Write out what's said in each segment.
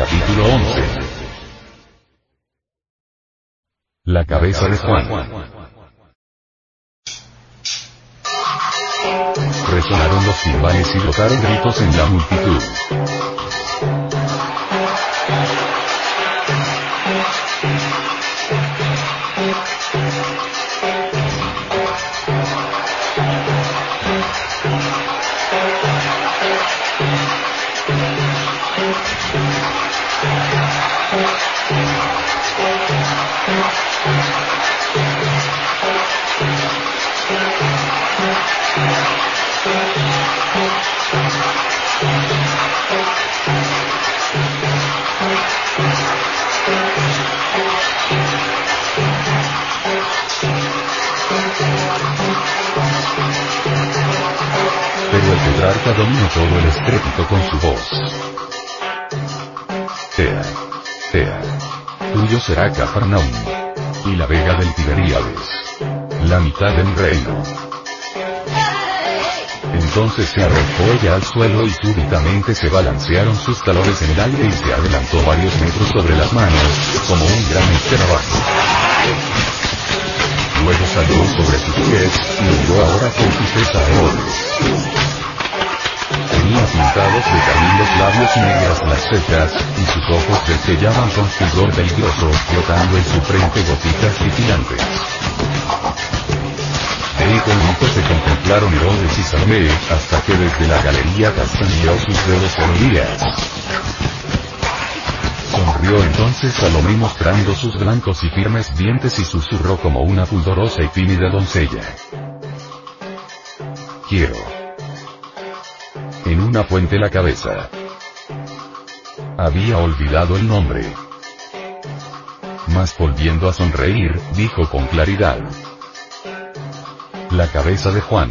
Capítulo 11. La cabeza de Juan. Resonaron los timbales y brotaron gritos en la multitud. Tetrarca dominó todo el estrépito con su voz. Ea. Ea. Tuyo será Cafarnaum. Y la vega del Tiberíades. La mitad del reino. Entonces se arrojó ella al suelo y súbitamente se balancearon sus talones en el aire y se adelantó varios metros sobre las manos, como un gran escarabajo. Luego saltó sobre sus pies, y huyó ahora con sus pesadeores. Pintados de carmín los labios y negras las cejas, y sus ojos desellaban con fulgor peligroso, flotando en su frente gotitas titilantes. De igual se contemplaron Herodes y Salomé, hasta que desde la galería castañeó sus dedos rodillas. Sonrió entonces Salomé mostrando sus blancos y firmes dientes y susurró como una pudorosa y tímida doncella. Quiero. Una fuente la cabeza. Había olvidado el nombre. Mas volviendo a sonreír, dijo con claridad. La cabeza de Juan.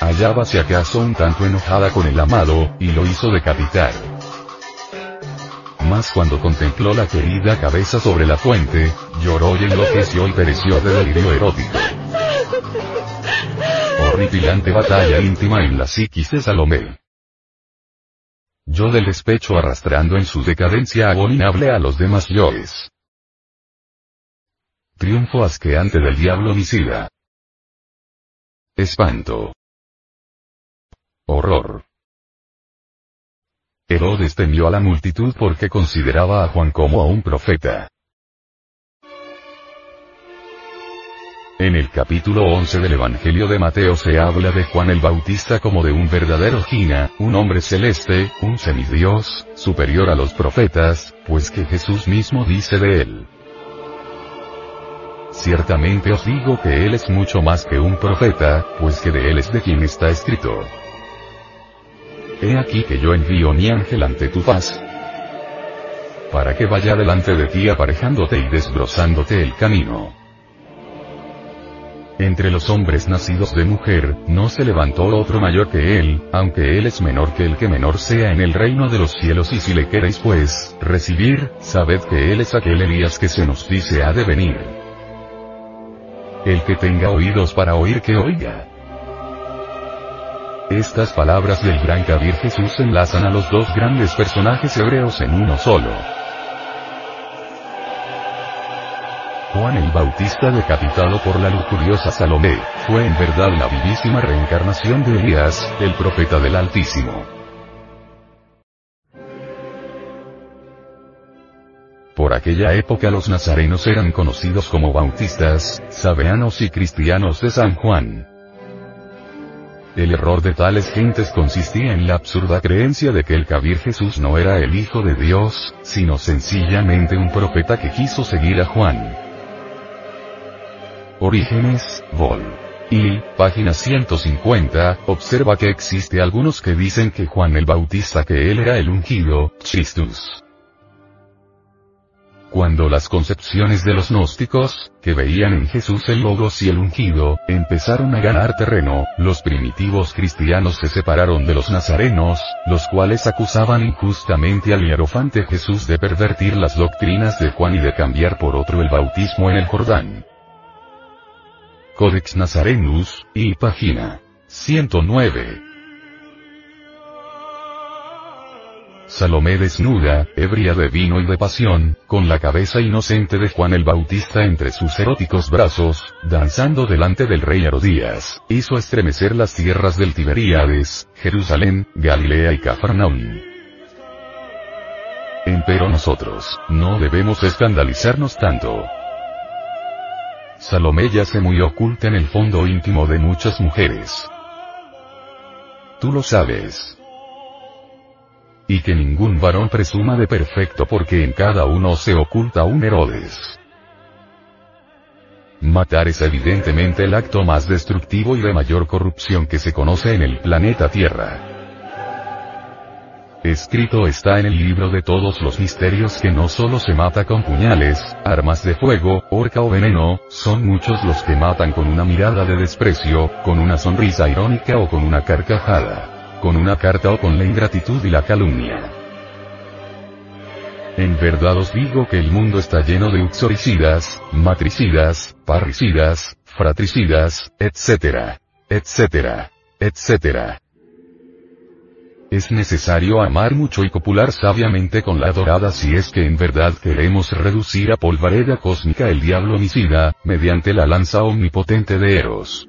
Hallábase acaso un tanto enojada con el amado, y lo hizo decapitar. Mas cuando contempló la querida cabeza sobre la fuente, lloró y enloqueció y pereció de delirio erótico. Horripilante batalla íntima en la psiquis de Salomé. Yo del despecho arrastrando en su decadencia abominable a los demás yoes. Triunfo asqueante del diablo homicida. Espanto. Horror. Herodes temió a la multitud porque consideraba a Juan como a un profeta. En el capítulo 11 del Evangelio de Mateo se habla de Juan el Bautista como de un verdadero Gina, un hombre celeste, un semidios, superior a los profetas, pues que Jesús mismo dice de él. Ciertamente os digo que él es mucho más que un profeta, pues que de él es de quien está escrito. He aquí que yo envío mi ángel ante tu faz, para que vaya delante de ti aparejándote y desbrozándote el camino. Entre los hombres nacidos de mujer, no se levantó otro mayor que él, aunque él es menor que el que menor sea en el reino de los cielos y si le queréis pues, recibir, sabed que él es aquel Elías que se nos dice ha de venir. El que tenga oídos para oír que oiga. Estas palabras del gran Kabir Jesús enlazan a los dos grandes personajes hebreos en uno solo. Juan el Bautista decapitado por la lujuriosa Salomé, fue en verdad la vivísima reencarnación de Elías, el profeta del Altísimo. Por aquella época los nazarenos eran conocidos como bautistas, sabeanos y cristianos de San Juan. El error de tales gentes consistía en la absurda creencia de que el Kabir Jesús no era el Hijo de Dios, sino sencillamente un profeta que quiso seguir a Juan. Orígenes, Vol. Y, página 150, observa que existe algunos que dicen que Juan el Bautista que él era el ungido, Christus. Cuando las concepciones de los gnósticos, que veían en Jesús el logos y el ungido, empezaron a ganar terreno, los primitivos cristianos se separaron de los nazarenos, los cuales acusaban injustamente al hierofante Jesús de pervertir las doctrinas de Juan y de cambiar por otro el bautismo en el Jordán. Codex Nazarenus, y página 109. Salomé desnuda, ebria de vino y de pasión, con la cabeza inocente de Juan el Bautista entre sus eróticos brazos, danzando delante del rey Herodías, hizo estremecer las tierras del Tiberíades, Jerusalén, Galilea y Cafarnaum. Empero nosotros, no debemos escandalizarnos tanto. Salomé yace muy oculta en el fondo íntimo de muchas mujeres. Tú lo sabes y que ningún varón presuma de perfecto porque en cada uno se oculta un Herodes. Matar es evidentemente el acto más destructivo y de mayor corrupción que se conoce en el planeta Tierra. Escrito está en el libro de todos los misterios que no solo se mata con puñales, armas de fuego, horca o veneno, son muchos los que matan con una mirada de desprecio, con una sonrisa irónica o con una carcajada con una carta o con la ingratitud y la calumnia. En verdad os digo que el mundo está lleno de uxoricidas, matricidas, parricidas, fratricidas, etc. etc. etc. Es necesario amar mucho y copular sabiamente con la adorada si es que en verdad queremos reducir a polvareda cósmica el diablo homicida, mediante la lanza omnipotente de Eros.